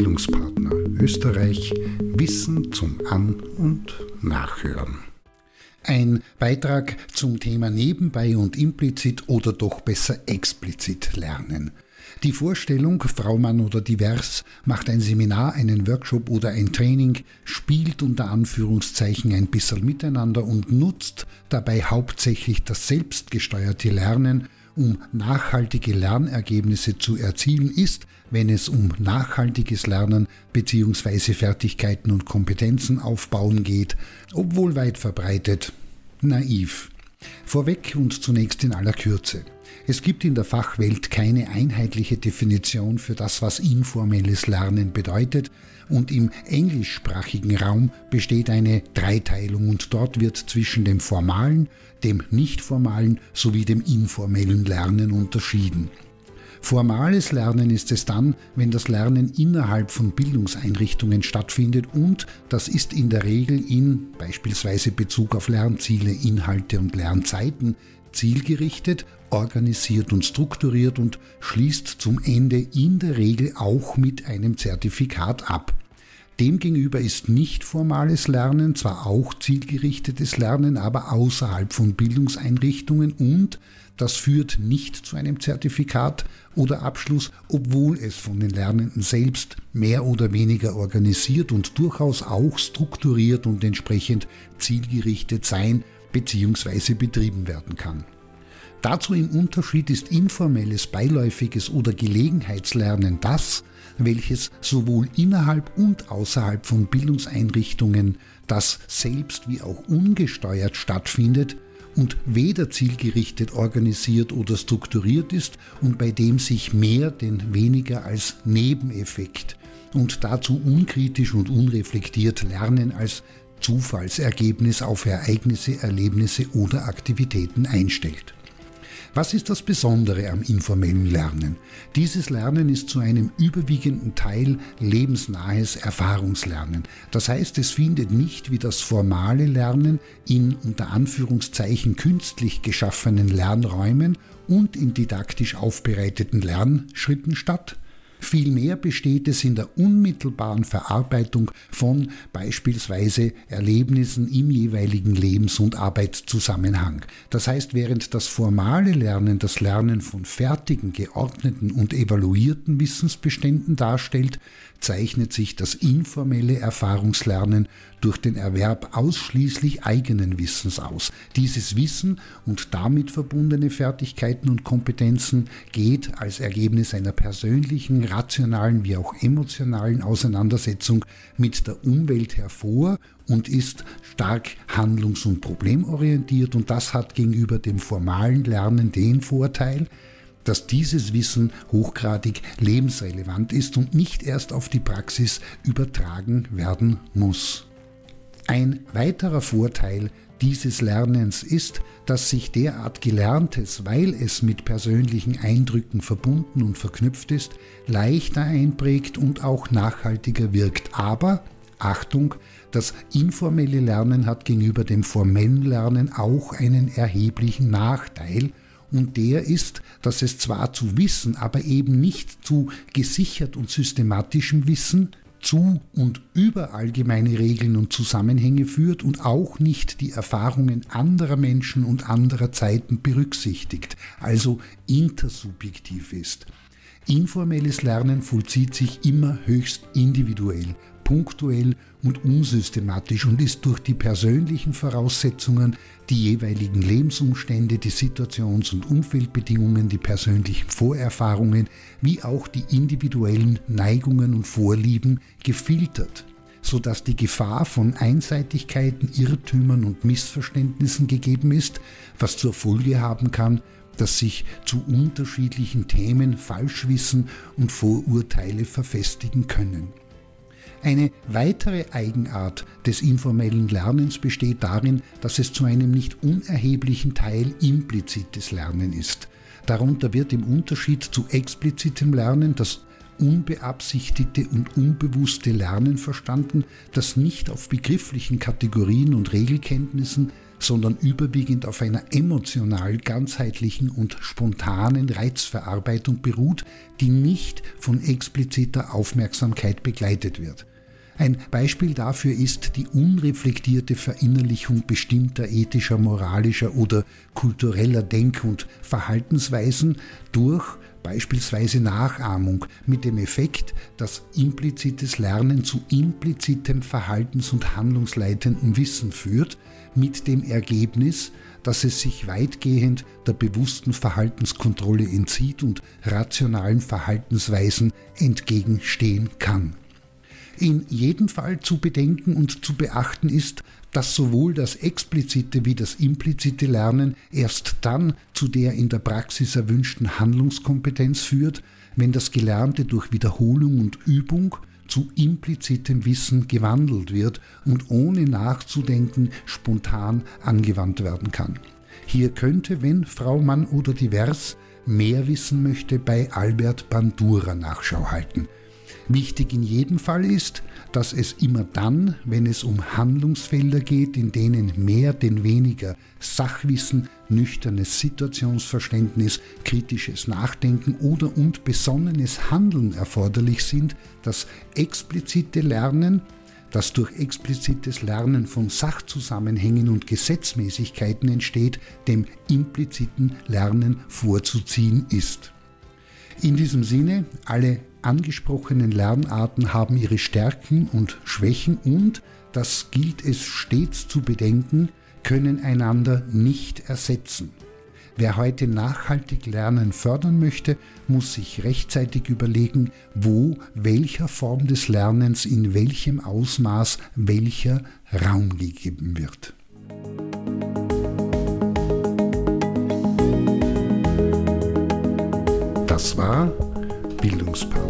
Bildungspartner Österreich Wissen zum An- und Nachhören. Ein Beitrag zum Thema nebenbei und implizit oder doch besser explizit lernen. Die Vorstellung, Frau, Mann oder divers, macht ein Seminar, einen Workshop oder ein Training, spielt unter Anführungszeichen ein bisschen miteinander und nutzt dabei hauptsächlich das selbstgesteuerte Lernen, um nachhaltige Lernergebnisse zu erzielen, ist, wenn es um nachhaltiges Lernen bzw. Fertigkeiten und Kompetenzen aufbauen geht, obwohl weit verbreitet, naiv. Vorweg und zunächst in aller Kürze. Es gibt in der Fachwelt keine einheitliche Definition für das, was informelles Lernen bedeutet, und im englischsprachigen Raum besteht eine Dreiteilung und dort wird zwischen dem formalen, dem nicht formalen sowie dem informellen Lernen unterschieden. Formales Lernen ist es dann, wenn das Lernen innerhalb von Bildungseinrichtungen stattfindet und das ist in der Regel in beispielsweise Bezug auf Lernziele, Inhalte und Lernzeiten zielgerichtet, organisiert und strukturiert und schließt zum Ende in der Regel auch mit einem Zertifikat ab. Demgegenüber ist nicht formales Lernen zwar auch zielgerichtetes Lernen, aber außerhalb von Bildungseinrichtungen und das führt nicht zu einem Zertifikat oder Abschluss, obwohl es von den Lernenden selbst mehr oder weniger organisiert und durchaus auch strukturiert und entsprechend zielgerichtet sein bzw. betrieben werden kann. Dazu im Unterschied ist informelles, beiläufiges oder Gelegenheitslernen das, welches sowohl innerhalb und außerhalb von Bildungseinrichtungen, das selbst wie auch ungesteuert stattfindet und weder zielgerichtet organisiert oder strukturiert ist und bei dem sich mehr denn weniger als Nebeneffekt und dazu unkritisch und unreflektiert Lernen als Zufallsergebnis auf Ereignisse, Erlebnisse oder Aktivitäten einstellt. Was ist das Besondere am informellen Lernen? Dieses Lernen ist zu einem überwiegenden Teil lebensnahes Erfahrungslernen. Das heißt, es findet nicht wie das formale Lernen in unter Anführungszeichen künstlich geschaffenen Lernräumen und in didaktisch aufbereiteten Lernschritten statt, Vielmehr besteht es in der unmittelbaren Verarbeitung von beispielsweise Erlebnissen im jeweiligen Lebens- und Arbeitszusammenhang. Das heißt, während das formale Lernen das Lernen von fertigen, geordneten und evaluierten Wissensbeständen darstellt, zeichnet sich das informelle Erfahrungslernen durch den Erwerb ausschließlich eigenen Wissens aus. Dieses Wissen und damit verbundene Fertigkeiten und Kompetenzen geht als Ergebnis einer persönlichen, rationalen wie auch emotionalen Auseinandersetzung mit der Umwelt hervor und ist stark handlungs- und problemorientiert und das hat gegenüber dem formalen Lernen den Vorteil, dass dieses Wissen hochgradig lebensrelevant ist und nicht erst auf die Praxis übertragen werden muss. Ein weiterer Vorteil dieses Lernens ist, dass sich derart Gelerntes, weil es mit persönlichen Eindrücken verbunden und verknüpft ist, leichter einprägt und auch nachhaltiger wirkt. Aber, Achtung, das informelle Lernen hat gegenüber dem formellen Lernen auch einen erheblichen Nachteil, und der ist, dass es zwar zu Wissen, aber eben nicht zu gesichert und systematischem Wissen, zu und über allgemeine Regeln und Zusammenhänge führt und auch nicht die Erfahrungen anderer Menschen und anderer Zeiten berücksichtigt, also intersubjektiv ist. Informelles Lernen vollzieht sich immer höchst individuell, punktuell und unsystematisch und ist durch die persönlichen Voraussetzungen, die jeweiligen Lebensumstände, die Situations- und Umfeldbedingungen, die persönlichen Vorerfahrungen wie auch die individuellen Neigungen und Vorlieben gefiltert, sodass die Gefahr von Einseitigkeiten, Irrtümern und Missverständnissen gegeben ist, was zur Folge haben kann, dass sich zu unterschiedlichen Themen Falschwissen und Vorurteile verfestigen können. Eine weitere Eigenart des informellen Lernens besteht darin, dass es zu einem nicht unerheblichen Teil implizites Lernen ist. Darunter wird im Unterschied zu explizitem Lernen das unbeabsichtigte und unbewusste Lernen verstanden, das nicht auf begrifflichen Kategorien und Regelkenntnissen, sondern überwiegend auf einer emotional ganzheitlichen und spontanen Reizverarbeitung beruht, die nicht von expliziter Aufmerksamkeit begleitet wird. Ein Beispiel dafür ist die unreflektierte Verinnerlichung bestimmter ethischer, moralischer oder kultureller Denk- und Verhaltensweisen durch beispielsweise Nachahmung mit dem Effekt, dass implizites Lernen zu implizitem Verhaltens- und handlungsleitendem Wissen führt, mit dem Ergebnis, dass es sich weitgehend der bewussten Verhaltenskontrolle entzieht und rationalen Verhaltensweisen entgegenstehen kann. In jedem Fall zu bedenken und zu beachten ist, dass sowohl das explizite wie das implizite Lernen erst dann zu der in der Praxis erwünschten Handlungskompetenz führt, wenn das Gelernte durch Wiederholung und Übung zu implizitem Wissen gewandelt wird und ohne nachzudenken spontan angewandt werden kann. Hier könnte, wenn Frau Mann oder divers mehr wissen möchte, bei Albert Bandura Nachschau halten. Wichtig in jedem Fall ist, dass es immer dann, wenn es um Handlungsfelder geht, in denen mehr denn weniger Sachwissen, nüchternes Situationsverständnis, kritisches Nachdenken oder und besonnenes Handeln erforderlich sind, das explizite Lernen, das durch explizites Lernen von Sachzusammenhängen und Gesetzmäßigkeiten entsteht, dem impliziten Lernen vorzuziehen ist. In diesem Sinne, alle angesprochenen Lernarten haben ihre Stärken und Schwächen und, das gilt es stets zu bedenken, können einander nicht ersetzen. Wer heute nachhaltig Lernen fördern möchte, muss sich rechtzeitig überlegen, wo welcher Form des Lernens in welchem Ausmaß welcher Raum gegeben wird. Das war Bildungspartner